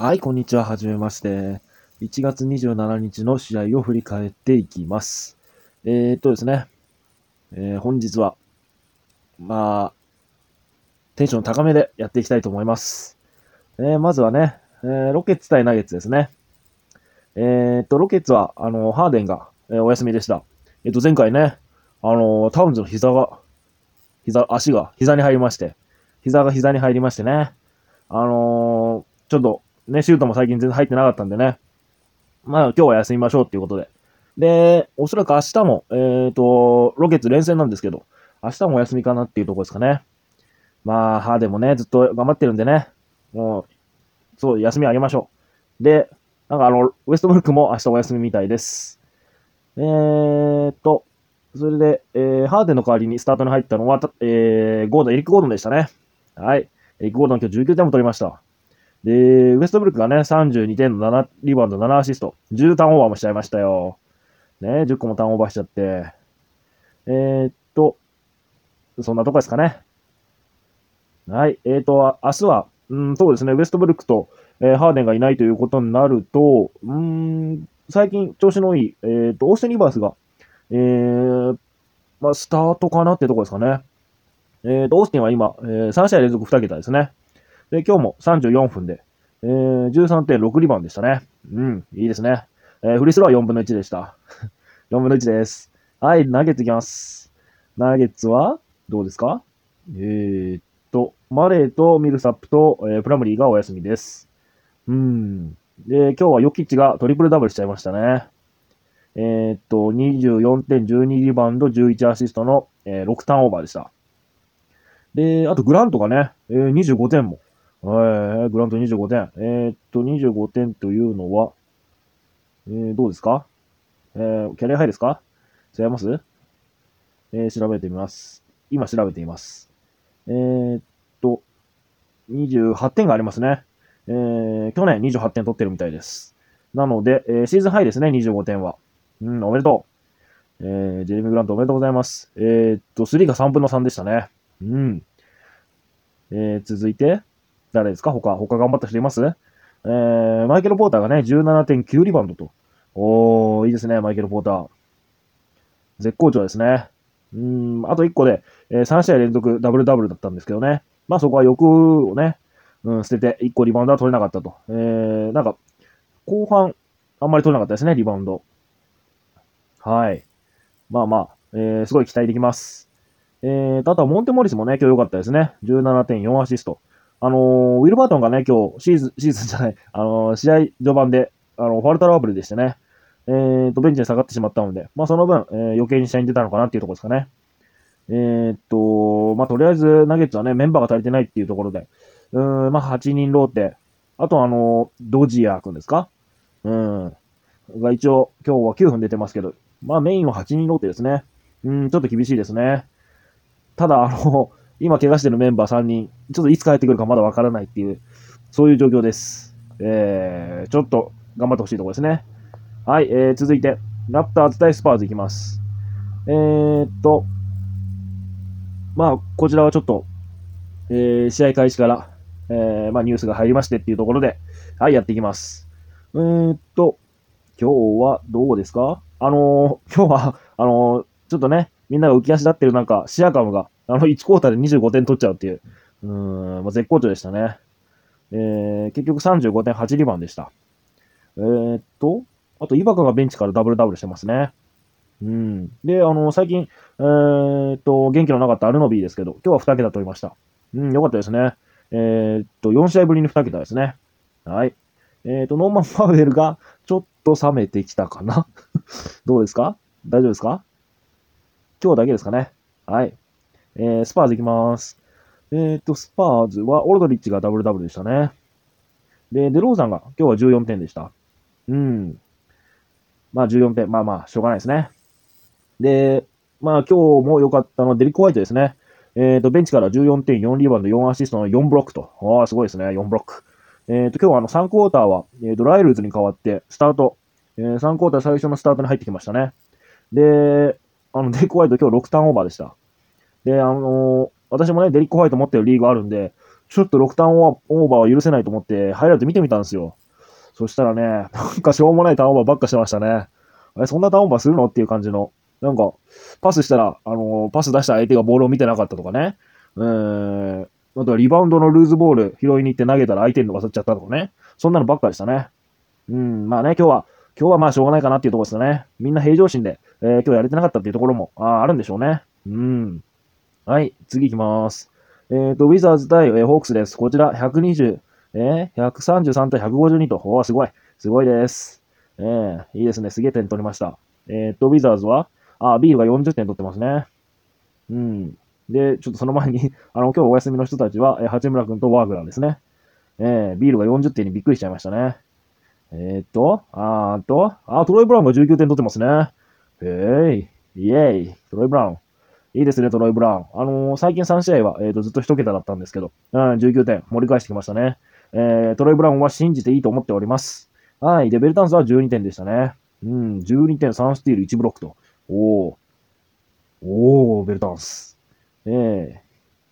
はい、こんにちは。はじめまして。1月27日の試合を振り返っていきます。えー、っとですね、えー本日は、まあ、テンション高めでやっていきたいと思います。えーまずはね、えーロケッツ対ナゲッツですね。えー、っと、ロケッツは、あの、ハーデンが、えーお休みでした。えっと、前回ね、あの、タウンズの膝が、膝、足が膝に入りまして、膝が膝に入りましてね、あのちょっと、ね、シュートも最近全然入ってなかったんでね。まあ今日は休みましょうっていうことで。で、おそらく明日も、えっ、と、ロケッツ連戦なんですけど、明日もお休みかなっていうとこですかね。まあ、ハーデもね、ずっと頑張ってるんでね。もう、そう、休みあげましょう。で、なんかあの、ウエストブルックも明日お休みみたいです。えーと、それで、えー、ハーデンの代わりにスタートに入ったのは、えー、ゴードン、エリック・ゴードンでしたね。はい。エリック・ゴードン今日19点も取りました。で、ウエストブルックがね、32点の7リバウンド、7アシスト、10ターンオーバーもしちゃいましたよ。ね、10個もターンオーバーしちゃって。えー、っと、そんなとこですかね。はい。えー、っと、明日は、うん、そうですね、ウエストブルックと、えーハーデンがいないということになると、うん、最近調子のいい、えー、っと、オーステン・リバースが、えー、まあ、スタートかなってとこですかね。えー、っと、オースティンは今、えー3試合連続2桁ですね。で、今日も34分で、えー、13.6リバウンドでしたね。うん、いいですね。えーフリースローは4分の1でした。4分の1です。はい、ナゲッツいきます。ナゲッツは、どうですか？えー、っと、マレーとミルサップと、えープラムリーがお休みです。うん。で、今日はヨキッチがトリプルダブルしちゃいましたね。えー、っと、24点、12リバウンド、11アシストの、えー6ターンオーバーでした。で、あとグラントがね、えー25点も。はい、グラント25点。えーっと、25点というのは、えー、どうですか？えー、キャリアハイですか？違います？えー、調べてみます。今調べています。えーっと、28点がありますね。えー、去年28点取ってるみたいです。なので、えーシーズンハイですね、25点は。うん、おめでとう。えー、ジェレミー・グラントおめでとうございます。えーっと、3が3分の3でしたね。うん。えー、続いて、誰ですか？他、他頑張った人います？えー、マイケル・ポーターがね、17.9リバウンドと。おー、いいですね、マイケル・ポーター。絶好調ですね。うん、あと1個で、えー3試合連続ダブルダブルだったんですけどね。まあそこは欲をね、うん、捨てて1個リバウンドは取れなかったと。えー、なんか、後半、あんまり取れなかったですね、リバウンド。はい。まあまあ、えー、すごい期待できます。えー、あとはモンテモリスもね、今日良かったですね。17.4アシスト。あのーウィルバートンがね、今日、シーズン、シーズンじゃない、あのー試合序盤で、あの、ファルトラブルでしてね、えーと、ベンチに下がってしまったので、まあその分、えー余計に試合に出たのかなっていうところですかね。えーっと、まあとりあえず、ナゲッツはね、メンバーが足りてないっていうところで、うーん、まあ8人ローテ、あとあのードジアー君ですか？うん。が一応、今日は9分出てますけど、まあメインは8人ローテですね。うん、ちょっと厳しいですね。ただ、あの、今怪我してるメンバー3人、ちょっといつ帰ってくるかまだわからないっていう、そういう状況です。えー、ちょっと頑張ってほしいところですね。はい、えー、続いて、ラプターズ対スパーズいきます。えーっと、まあ、こちらはちょっと、えー、試合開始から、えー、まあ、ニュースが入りましてっていうところで、はい、やっていきます。えーっと、今日はどうですか？あのー今日は、あのーちょっとね、みんなが浮き足立ってる中、シアカムが、あの、1クォーターで25点取っちゃうっていう、うーん、まあ、絶好調でしたね。えー、結局35.8リバンでした。えー、っと、あと、イバカがベンチからダブルダブルしてますね。うん。で、あの、最近、えー、っと、元気のなかったアルノビーですけど、今日は2桁取りました。うん、よかったですね。えー、っと、4試合ぶりに2桁ですね。はい。えー、っと、ノーマン・ファウエルがちょっと冷めてきたかな どうですか？大丈夫ですか？今日だけですかね。はい。えー、スパーズいきます。えっ、と、スパーズはオルドリッチがダブルダブルでしたね。で、デローザンが今日は14点でした。うん。まあ14点。まあまあ、しょうがないですね。で、まあ今日も良かったのはデリック・ホワイトですね。えっ、と、ベンチから14.4リバウンド、4アシストの4ブロックと。ああ、すごいですね。4ブロック。えっ、と、今日はあの3クォーターは、えーと、ライルズに代わって、スタート、えー3クォーター最初のスタートに入ってきましたね。で、あの、デリック・ホワイト今日6ターンオーバーでした。で、あの私もね、デリック・ホワイト持ってるリーグあるんで、ちょっと6ターンオーバーは許せないと思って、ハイライト見てみたんですよ。そしたらね、なんかしょうもないターンオーバーばっかしてましたね。え、そんなターンオーバーするの？っていう感じの。なんか、パスしたら、あの、パス出した相手がボールを見てなかったとかね。えーん、あとはリバウンドのルーズボール拾いに行って投げたら相手に逃さっちゃったとかね。そんなのばっかでしたね。うん、まあね、今日は、今日はまあしょうがないかなっていうところですよね。みんな平常心で、えー、今日やれてなかったっていうところも、ああるんでしょうね。うん。はい、次行きます。えっ、ー、と、ウィザーズ対、えー、ホークスです。こちら、120、えー、133対152と、おー、すごい。すごいです。えー、いいですね。すげえ点取りました。えっ、ー、と、ウィザーズは、あ、ビールが40点取ってますね。うん。で、ちょっとその前に あの、今日お休みの人たちは、えー、八村君とワーグラーですね。えー、ビールが40点にびっくりしちゃいましたね。えー、っと、あーと、あ、トロイ・ブラウンが19点取ってますね。へい、イェイ、トロイ・ブラウン。いいですね、トロイ・ブラウン。あのー、最近3試合は、えーと、ずっと1桁だったんですけど、うん、19点、盛り返してきましたね。えー、トロイ・ブラウンは信じていいと思っております。はい。で、ベルタンスは12点でしたね。うん、12点、3スティール、1ブロックと。おー。おー、ベルタンス。えー、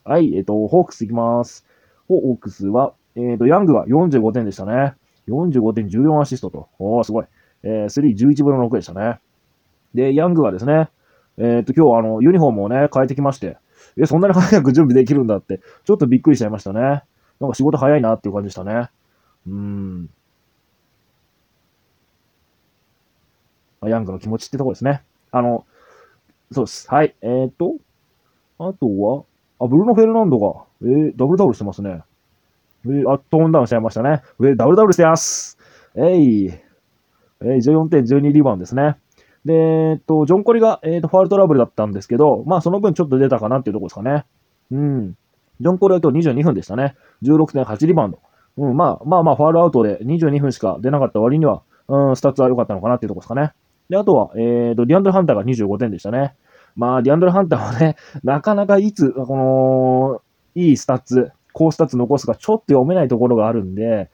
はい、えっ、ー、と、ホークスいきます。ホークスは、えっ、ー、と、ヤングが45点でしたね。45点、14アシストと。おー、すごい。えー、3、11分の6でしたね。で、ヤングはですね、えっ、と、今日あの、ユニフォームをね、変えてきまして、え、そんなに早く準備できるんだって、ちょっとびっくりしちゃいましたね。なんか仕事早いなっていう感じでしたね。うーん。ヤングの気持ちってとこですね。あの、そうです。はい。えっ、と、あとは、あ、ブルーノ・フェルナンドが、えー、ダブルダブルしてますね。えー、あ、トーンダウンしちゃいましたね。えー、ダブルダブルしてます。えい、えー、14.12リバウンドですね。で、えっと、ジョン・コリが、えっと、ファールトラブルだったんですけど、まあ、その分ちょっと出たかなっていうところですかね。うん。ジョン・コリは今日22分でしたね。16.8リバウンド。うん、まあ、まあまあ、ファールアウトで22分しか出なかった割には、うん、スタッツは良かったのかなっていうところですかね。で、あとは、えっ、と、ディアンドル・ハンターが25点でしたね。まあ、ディアンドル・ハンターはね、なかなかいつ、この、いいスタッツ、高スタッツ残すかちょっと読めないところがあるんで、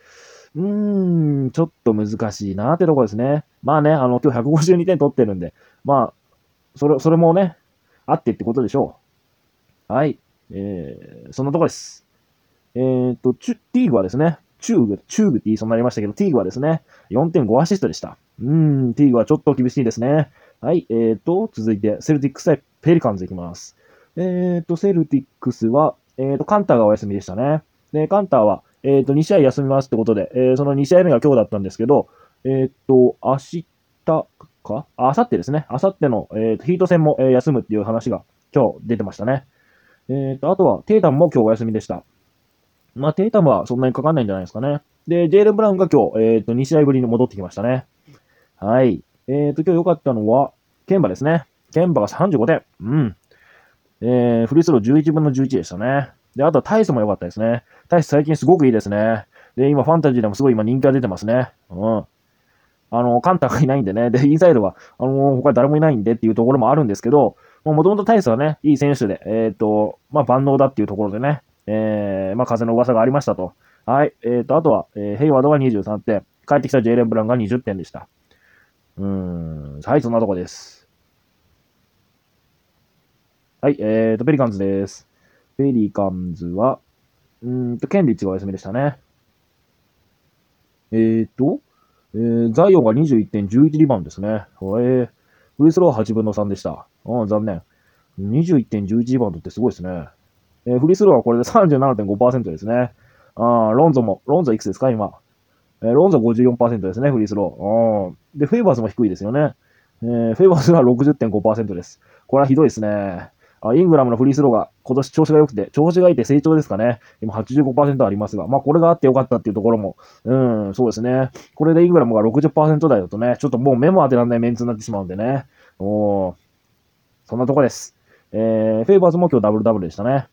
うーん、ちょっと難しいなってとこですね。まあね、あの、今日152点取ってるんで、まあ、それ、それもね、あってってことでしょう。はい。えー、そんなとこです。えー、っと、チュ、ティーグはですね、チューグ、チューグって言いそうになりましたけど、ティーグはですね、4.5アシストでした。うーん、ティーグはちょっと厳しいですね。はい。えー、っと、続いて、セルティックス対ペリカンズいきます。えー、っと、セルティックスは、えー、っと、カンターがお休みでしたね。で、カンターは、えっ、と、2試合休みますってことで、えー、その2試合目が今日だったんですけど、えっ、と、明日か？あ、明後日ですね。明後日の、えー、ヒート戦も、えー、休むっていう話が今日出てましたね。えっ、と、あとは、テータムも今日お休みでした。まあ、テータムはそんなにかかんないんじゃないですかね。で、ジェイレン・ブラウンが今日、えっ、と、2試合ぶりに戻ってきましたね。はい。えっ、と、今日良かったのは、ケンバですね。ケンバが35点。うん。えー、フリースロー11分の11でしたね。で、あとはタイスも良かったですね。タイス最近すごくいいですね。で、今ファンタジーでもすごい今人気が出てますね。うん。あの、カンタがいないんでね。で、インサイドは、あの、他誰もいないんでっていうところもあるんですけど、もともとタイスはね、いい選手で、えっ、ー、と、まあ、万能だっていうところでね、えー、まあ、風の噂がありましたと。はい。えっ、ー、と、あとは、えー、ヘイワードが23点。帰ってきたジェイレン・ブランが20点でした。うーん。はい、そんなとこです。はい、えっ、ー、と、ペリカンズです。ペリカンズは、うんと、ケンリッチがお休みでしたね。えーと、えー、ザイオンが21点、11リバウンドですね。えー、フリースロー8分の3でした。うん、残念。21点、11リバウンドってすごいですね。えー、フリースローはこれで37.5%ですね。あロンゾも、ロンゾいくつですか、今。えー、ロンゾ54%ですね、フリースロー。で、フェイバーズも低いですよね。えー、フェイバーズは60.5%です。これはひどいですね。あイングラムのフリースローが今年調子が良くて、調子がいいて成長ですかね。今85%ありますが、まあこれがあって良かったっていうところも、うん、そうですね。これでイングラムが60%台だとね、ちょっともう目も当てられないメンツになってしまうんでね。おそんなとこです。えー、フェイバーズも今日ダブルダブルでしたね。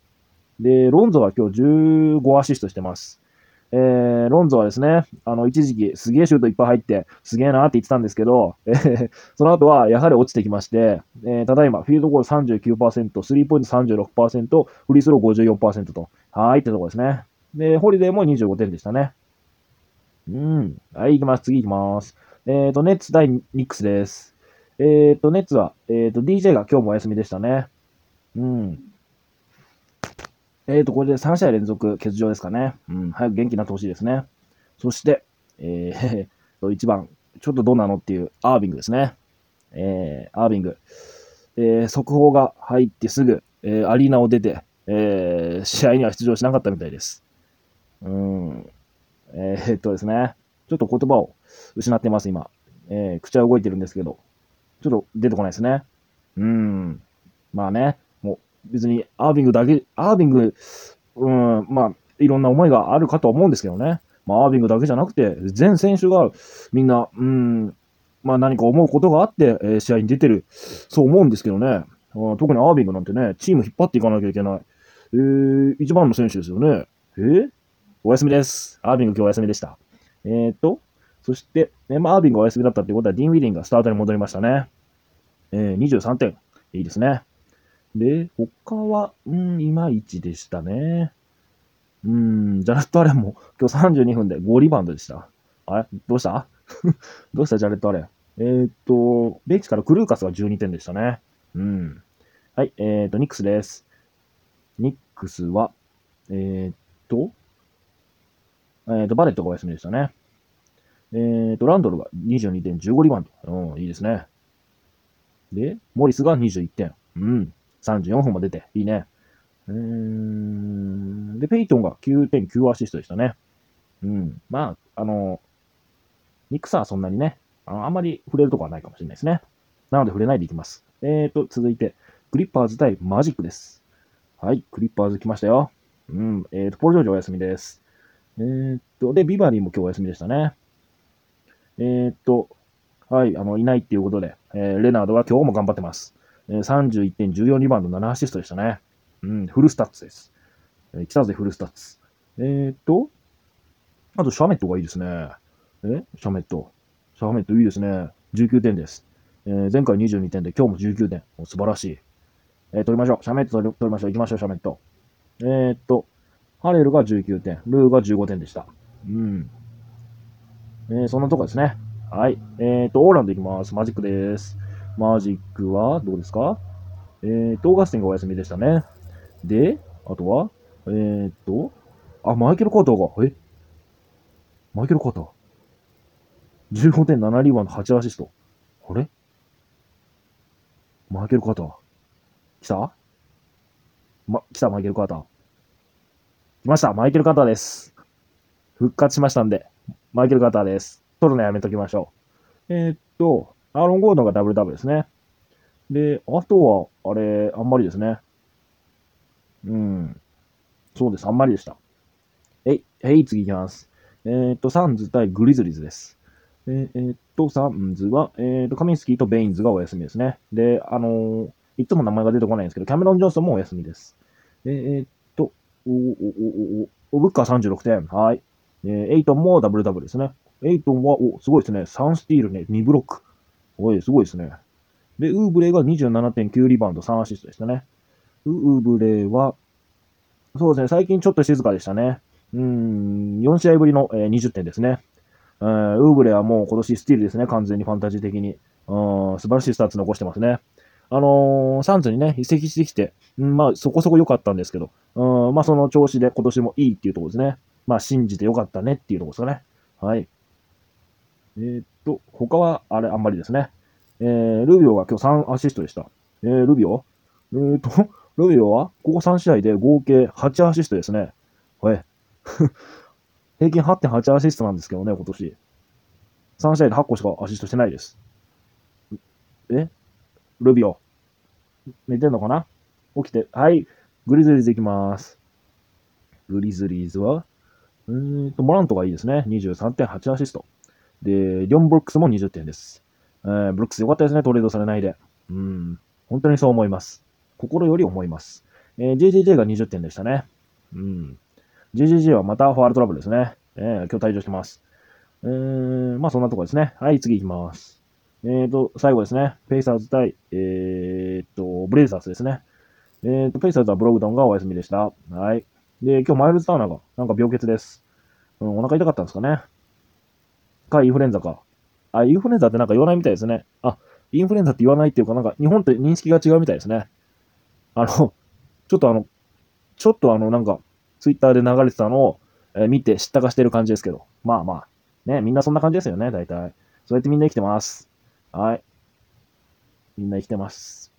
で、ロンゾは今日15アシストしてます。えー、ロンゾはですね、あの、一時期すげえシュートいっぱい入って、すげえなって言ってたんですけど、えー、その後はやはり落ちてきまして、えー、ただいま、フィールドゴール39%、スリーポイント36%、フリースロー54%と、はーいってとこですね。で、ホリデーも25点でしたね。うん。はい、行きます。次行きます。えっ、ー、と、ネッツ対ニックスです。えっ、ー、と、ネッツは、えっ、ー、と、DJ が今日もお休みでしたね。うん。えっ、ー、と、これで3試合連続欠場ですかね。うん、早く元気になってほしいですね。そして、えー、1番、ちょっとどうなのっていうアービングですね。えー、アービング。えー、速報が入ってすぐ、えー、アリーナを出て、えー、試合には出場しなかったみたいです。うん。えー、っとですね。ちょっと言葉を失ってます、今。えー、口は動いてるんですけど、ちょっと出てこないですね。うん。まあね、別にアービングだけ、アービング、うん、まあ、いろんな思いがあるかと思うんですけどね。まあ、アービングだけじゃなくて、全選手がみんな、うん、まあ何か思うことがあって、えー、試合に出てる、そう思うんですけどね。特にアービングなんてね、チーム引っ張っていかなきゃいけない。えー、一番の選手ですよね。えー、お休みです。アービング今日お休みでした。えー、っと、そして、ね、まあ、アービングがお休みだったってことは、ディン・ウィリンがスタートに戻りましたね。えー、23点。いいですね。で、他は、うん、いまいちでしたね。うん、ジャレット・アレンも今日32分で5リバウンドでした。あれ？どうした？どうした？ジャレット・アレン。えー、っと、ベンチからクルーカスが12点でしたね。うん。はい、えー、っと、ニックスです。ニックスは、えー、っと、え、っと、バレットがお休みでしたね。え、っと、ランドルが22点、15リバウンド。うん、いいですね。で、モリスが21点。うん。34分も出て、いいね。うーん。で、ペイトンが9.9アシストでしたね。うん。まあ、あの、ニックスはそんなにね、ああんまり触れるとこはないかもしれないですね。なので触れないでいきます。えーと、続いて、クリッパーズ対マジックです。はい、クリッパーズ来ましたよ。うん、えーと、ポール・ジョージお休みです。えーと、で、ビバリーも今日お休みでしたね。えーと、はい、あの、いないっていうことで、えー、レナードは今日も頑張ってます。31点、14リバウンド、7アシストでしたね。うん、フルスタッツです。えー、来たぜ、フルスタッツ。えーと、あと、シャメットがいいですね。えシャメット。シャメットいいですね。19点です。えー、前回22点で今日も19点。素晴らしい。えー、取りましょう。シャメット取りましょう。行きましょう、シャメット。えー、っと、ハレルが19点。ルーが15点でした。うん。えー、そんなとこですね。はい。えー、っと、オーランド行きます。マジックです。マジックはどうですか？えー、っと、ガスティンがお休みでしたね。で、あとは？えー、っと、あ、マイケル・カーターが、え？マイケル・カーター。15.7リーバウンド8アシスト。あれ？マイケル・カーター。来た？ま、来た、マイケル・カーター。来ました、マイケル・カーターです。復活しましたんで、マイケル・カーターです。取るのやめときましょう。えー、っと、アーロン・ゴードンがダブルダブルですね。で、あとは、あれ、あんまりですね。うん。そうです、あんまりでした。えい、えい、次行きます。えー、っと、サンズ対グリズリーズです。えー、っと、サンズは、えー、っと、カミンスキーとベインズがお休みですね。で、あの、いつも名前が出てこないんですけど、キャメロン・ジョンソンもお休みです。えー、っと、おおおおおブッカー36点。はい。えー、エイトンもダブルダブルですね。エイトンは、お、すごいですね。3スティールね、2ブロック。おい、すごいですね。で、ウーブレが27.9リバウンド、3アシストでしたね。ウーブレは、そうですね、最近ちょっと静かでしたね。うん、4試合ぶりの、えー、20点ですね。ウーブレはもう今年スティールですね、完全にファンタジー的に。うん、素晴らしいスタッツ残してますね。あのー、サンズにね、移籍してきて、うん、まあそこそこ良かったんですけど、うん、まあその調子で今年もいいっていうところですね。まあ信じて良かったねっていうところですかね。はい。えー、っと、他はあれあんまりですね。えー、ルビオが今日3アシストでした。えー、ルビオ？えー、と、ルビオはここ3試合で合計8アシストですね。はい。平均8.8アシストなんですけどね、今年。3試合で8個しかアシストしてないです。え？ルビオ。寝てんのかな？起きて。はい。グリズリーズいきます。グリズリーズは、うーんと、モラントがいいですね。23.8アシスト。で、ディロン・ブルックスも20点です。えー、ブルックス良かったですね。トレードされないで。うん。本当にそう思います。心より思います。えー、JJJ が20点でしたね。うん。GGG はまたファールトラブルですね。えー、今日退場してます。えー、まあそんなとこですね。はい、次行きます。えーと、最後ですね。ペイサーズ対、えーと、ブレイザーズですね。えーと、ペイサーズはブログドンがお休みでした。はい。で、今日マイルズ・ターナーがなんか病欠です。うん、お腹痛かったんですかね。か、インフルエンザか。あ、インフルエンザってなんか言わないみたいですね。あ、インフルエンザって言わないっていうか、なんか日本って認識が違うみたいですね。あの、ちょっとあの、ちょっとあの、なんか、ツイッターで流れてたのを、え見て知ったかしてる感じですけど。まあまあ。ね、みんなそんな感じですよね、大体。そうやってみんな生きてます。はい。みんな生きてます。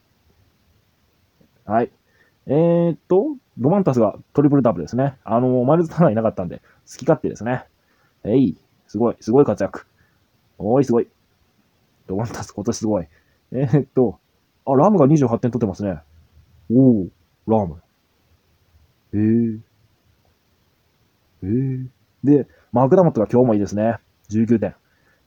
はい。えーっと、ドマンタスがトリプルダブルですね。あの、マイルズ・タナーいなかったんで、好き勝手ですね。えい、すごい、すごい活躍。おーい、すごい。ドマンタス今年すごい。えーっと、あ、ラムが28点取ってますね。おー、ラム。えー。えー。で、マクダモットが今日もいいですね。19点。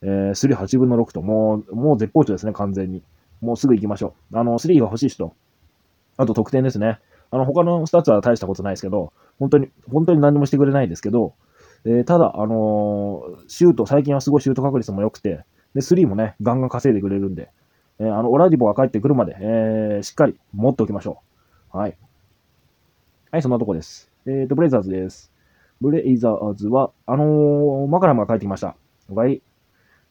えー、3、8分の6と、もう、もう絶好調ですね、完全に。もうすぐ行きましょう。あの、3が欲しい人。あと得点ですね。あの、他のスタッツは大したことないですけど、本当に、本当に何もしてくれないですけど、えただ、あのシュート、最近はすごいシュート確率も良くて、で、3もね、ガンガン稼いでくれるんで、えーあの、オラディポが帰ってくるまで、えーしっかり持っておきましょう。はい。はい、そんなとこです。えっ、と、ブレイザーズです。ブレイザーズは、あのマカラムが帰ってきました。おかえり。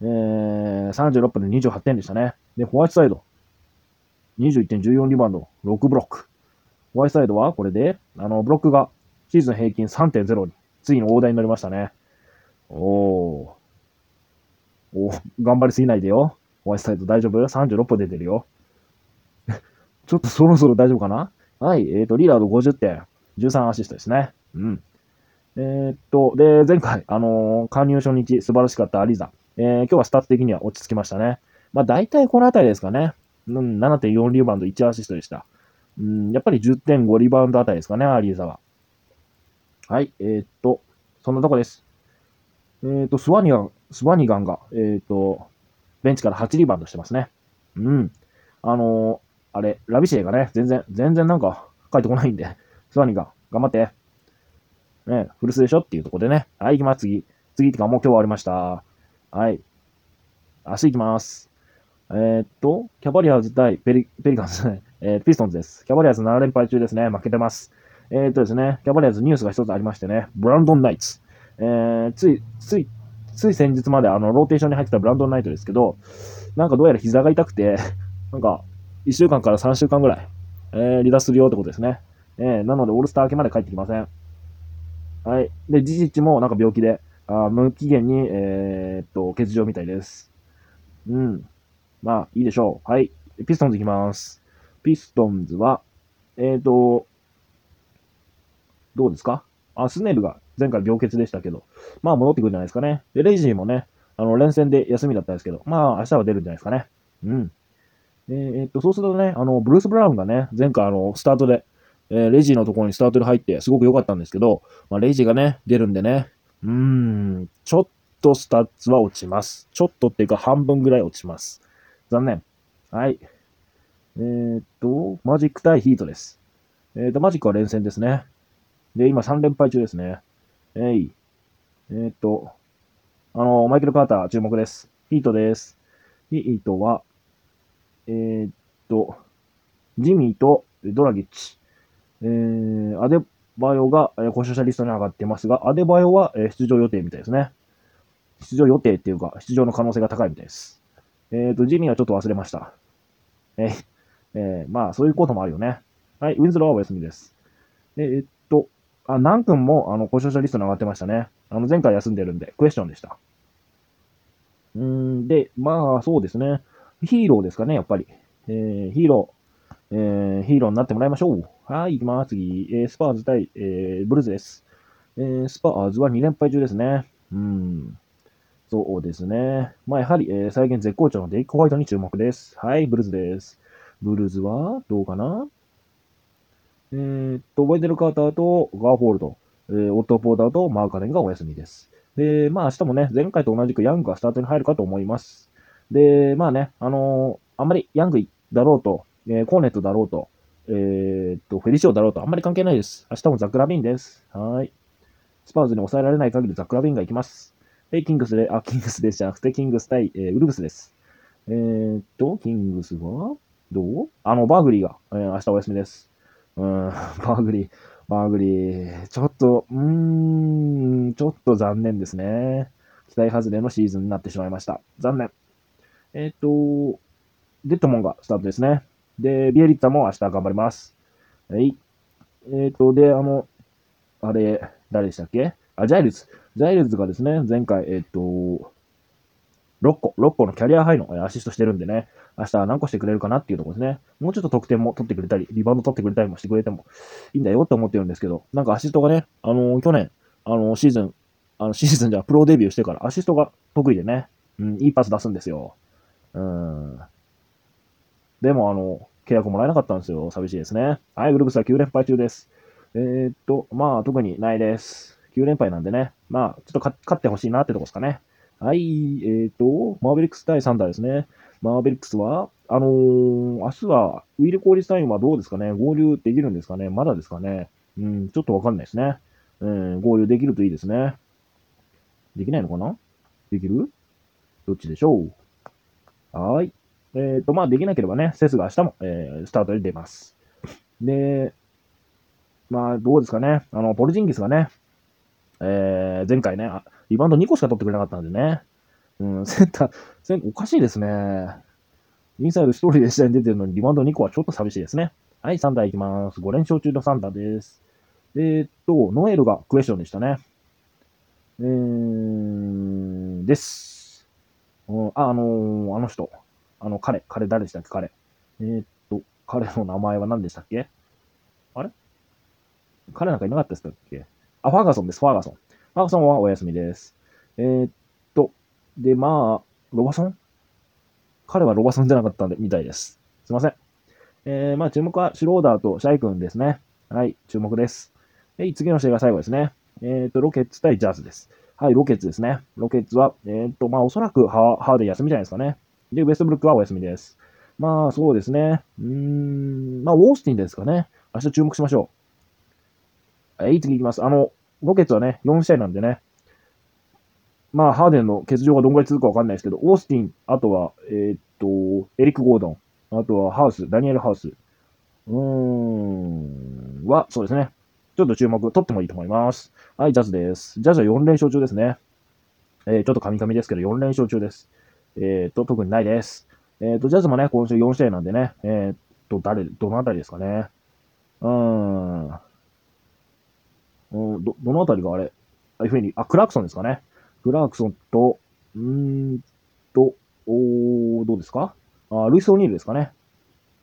えー、36分で28点でしたね。で、ホワイトサイド。21点、14リバウンド、6ブロック。ホワイトサイドは、これで、あの、ブロックがシーズン平均3.0に、ついに大台に乗りましたね。おー。おー頑張りすぎないでよ。ホワイトサイド大丈夫 ?36 分出てるよ。ちょっとそろそろ大丈夫かな？はい、えっ、と、リラード50点、13アシストですね。うん。えーっと、で、前回、あのー加入初日、素晴らしかったアリーザ。えー今日はスタッツ的には落ち着きましたね。まあ、大体このあたりですかね。うん、7.4リバウンド、1アシストでした。うん、やっぱり10.5リバウンドあたりですかね、アリーザは。はい、えーっと、そんなとこです。えーっと、スワニガン、スワニガンが、えーっと、ベンチから8リバウンドしてますね。うん。あのーあれ、ラビシエがね、全然、全然なんか、帰ってこないんで、スワニガン、頑張って。ね、フルスでしょっていうとこでね。はい、行きます、次。次ってか、もう今日終わりました。はい。明日行きます。えーっと、キャバリアーズ対ペリペリカンズ、えーピストンズです。キャバリアーズ7連敗中ですね。負けてます。えーっとですね、キャバリアーズニュースが一つありましてね、ブランドンナイツ。えーつい、つい、つい先日まであの、ローテーションに入ってたブランドンナイトですけど、なんかどうやら膝が痛くて、なんか、1週間から3週間ぐらい、えー離脱するよってことですね。えーなので、オールスター明けまで帰ってきません。はい。で、ジジッチもなんか病気で、あ無期限に、えーっと、欠場みたいです。うん。まあ、いいでしょう。はい。ピストンズいきます。ピストンズは、えーっと、どうですか？あ、スネルが前回病欠でしたけど、まあ戻ってくるんじゃないですかね。で、レジーもね、あの、連戦で休みだったんですけど、まあ明日は出るんじゃないですかね。うん。えーっと、そうするとね、あの、ブルース・ブラウンがね、前回あの、スタートで、えーレジーのところにスタートで入って、すごく良かったんですけど、まあ、レジーがね、出るんでね、うーん、ちょっとスタッツは落ちます。ちょっとっていうか半分ぐらい落ちます。残念。はい。えーっと、マジック対ヒートです。えーっと、マジックは連戦ですね。で、今3連敗中ですね。えい。えーっと、あの、マイケル・カーター注目です。ヒートです。ヒートは、えーっと、ジミーとドラギッチ。えー、アデバヨが、えー故障者リストに上がってますが、アデバヨは、えー出場予定みたいですね。出場予定っていうか、出場の可能性が高いみたいです。えっ、と、ジミーはちょっと忘れました。えーえーまあ、そういうこともあるよね。はい、ウィンズローはお休みです。えーっと、あ、ナン君も、あの、故障者リストに上がってましたね。あの、前回休んでるんで、クエスチョンでした。うん、で、まあ、そうですね。ヒーローですかね、やっぱり。えー、ヒーロー、えー、ヒーローになってもらいましょう。はい、行きます。次、えー、スパーズ対、えー、ブルズです。えー、スパーズは2連敗中ですね。うん。そうですね。まあ、やはり、えー、最近絶好調のデリック・ホワイトに注目です。はい、ブルーズです。ブルーズは、どうかな？えーっと、ウェンデル・カーターとガーフォールド、えーオットー・ポーターとマーカネンがお休みです。で、まあ、明日もね、前回と同じくヤングがスタートに入るかと思います。で、まあね、あのーあんまりヤングだろうと、えーコーネットだろうと、えーっと、フェリシオだろうと、あんまり関係ないです。明日もザック・ラビンです。はい。スパーズに抑えられない限りザック・ラビンが行きます。えーキングスで、あ、キングスでじゃなくて、キングス対、えーウルブスです。えーっと、キングスは、どう？あの、バグリーが、えー明日お休みです。うん、バーグリー、バーグリー、ちょっと、うーん、ちょっと残念ですね。期待外れのシーズンになってしまいました。残念。えーっと、デッドモンがスタートですね。で、ビエリッツァも明日頑張ります。はい。えっ、と、で、あの、あれ、誰でしたっけ？あ、ジャイルズ。ジャイルズがですね、前回、えっ、と、6個、6個のキャリアハイのアシストしてるんでね、明日何個してくれるかなっていうところですね。もうちょっと得点も取ってくれたり、リバウンド取ってくれたりもしてくれてもいいんだよって思ってるんですけど、なんかアシストがね、あの去年、あのシーズン、あのシーズンじゃプロデビューしてからアシストが得意でね、うん、いいパス出すんですよ。うん。でも、あの、契約もらえなかったんですよ。寂しいですね。はい、グループスは9連敗中です。えー、っと、まあ、特にないです。9連敗なんでね。まあ、ちょっと勝ってほしいなってとこですかね。はい、えー、と、マーベリックス第3弾ですね。マーベリックスは、あのー、明日は、ウィル・コーリスタインはどうですかね？合流できるんですかね？まだですかね？うん、ちょっとわかんないですね。うん、合流できるといいですね。できないのかな？できる？どっちでしょう？はい。えっ、ー、と、まあ、できなければね、セスが明日も、えー、スタートに出ます。で、まあ、どうですかね？あの、ポルジンギスがね、えー、前回ね、リバウンド2個しか取ってくれなかったんでね。うん、センター、センターおかしいですね。インサイド1人で試合に出てるのにリバウンド2個はちょっと寂しいですね。はい、3打いきます。5連勝中の3打です。えー、っと、ノエルがクエスチョンでしたね。えー、です。うん、あ、あのー、あの人。あの、彼、彼誰でしたっけ彼。えー、っと、彼の名前は何でしたっけ？あれ？彼なんかいなかったですっけ？あ、ファーガソンです、ファーガソン。ファーガソンはお休みです。えー、っと、で、まあ、ロバソン彼はロバソンじゃなかったんで、みたいです。すいません。えー、まあ、注目はシュローダーとシャイ君ですね。はい、注目です。え次の試合が最後ですね。えっ、と、ロケッツ対ジャズです。はい、ロケッツですね。ロケッツは、えっ、と、まあ、おそらくハーで休みじゃないですかね。で、ウェストブルックはお休みです。まあ、そうですね。うーん、まあ、ウォースティンですかね。明日注目しましょう。はい、次いきます。あの、ロケッツはね、4試合なんでね。まあ、ハーデンの欠場がどんぐらい続くかわかんないですけど、オースティン、あとは、えー、っと、エリック・ゴードン、あとはハウス、ダニエル・ハウス。うーん、は、そうですね。ちょっと注目、取ってもいいと思います。はい、ジャズです。ジャズは4連勝中ですね。えー、ちょっとカミカミですけど、4連勝中です。えっ、と、特にないです。えっ、と、ジャズもね、今週4試合なんでね、えっ、と、誰、どのあたりですかね。うーん。ど、どのあたりがあれ、ああいうふうに、あ、クラークソンですかね。クラークソンと、うーんと、おどうですか？あルイス・オニールですかね。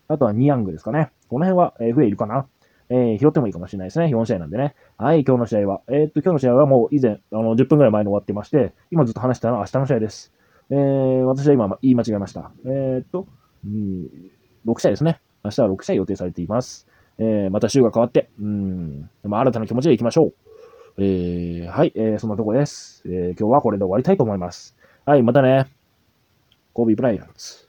あとはニヤングですかね。この辺は、FA いるかな？えー、拾ってもいいかもしれないですね。4試合なんでね。はい、今日の試合は。えー、っと、今日の試合はもう以前、あの、10分くらい前に終わってまして、今ずっと話したのは明日の試合です。えー、私は今言い間違えました。えー、っと、うん、6試合ですね。明日は6試合予定されています。えー、また週が変わって、うん、まあ、新たな気持ちでいきましょう。えー、はい、えー、そんなとこです、えー。今日はこれで終わりたいと思います。はい、またね。コービー・ブライアンツ。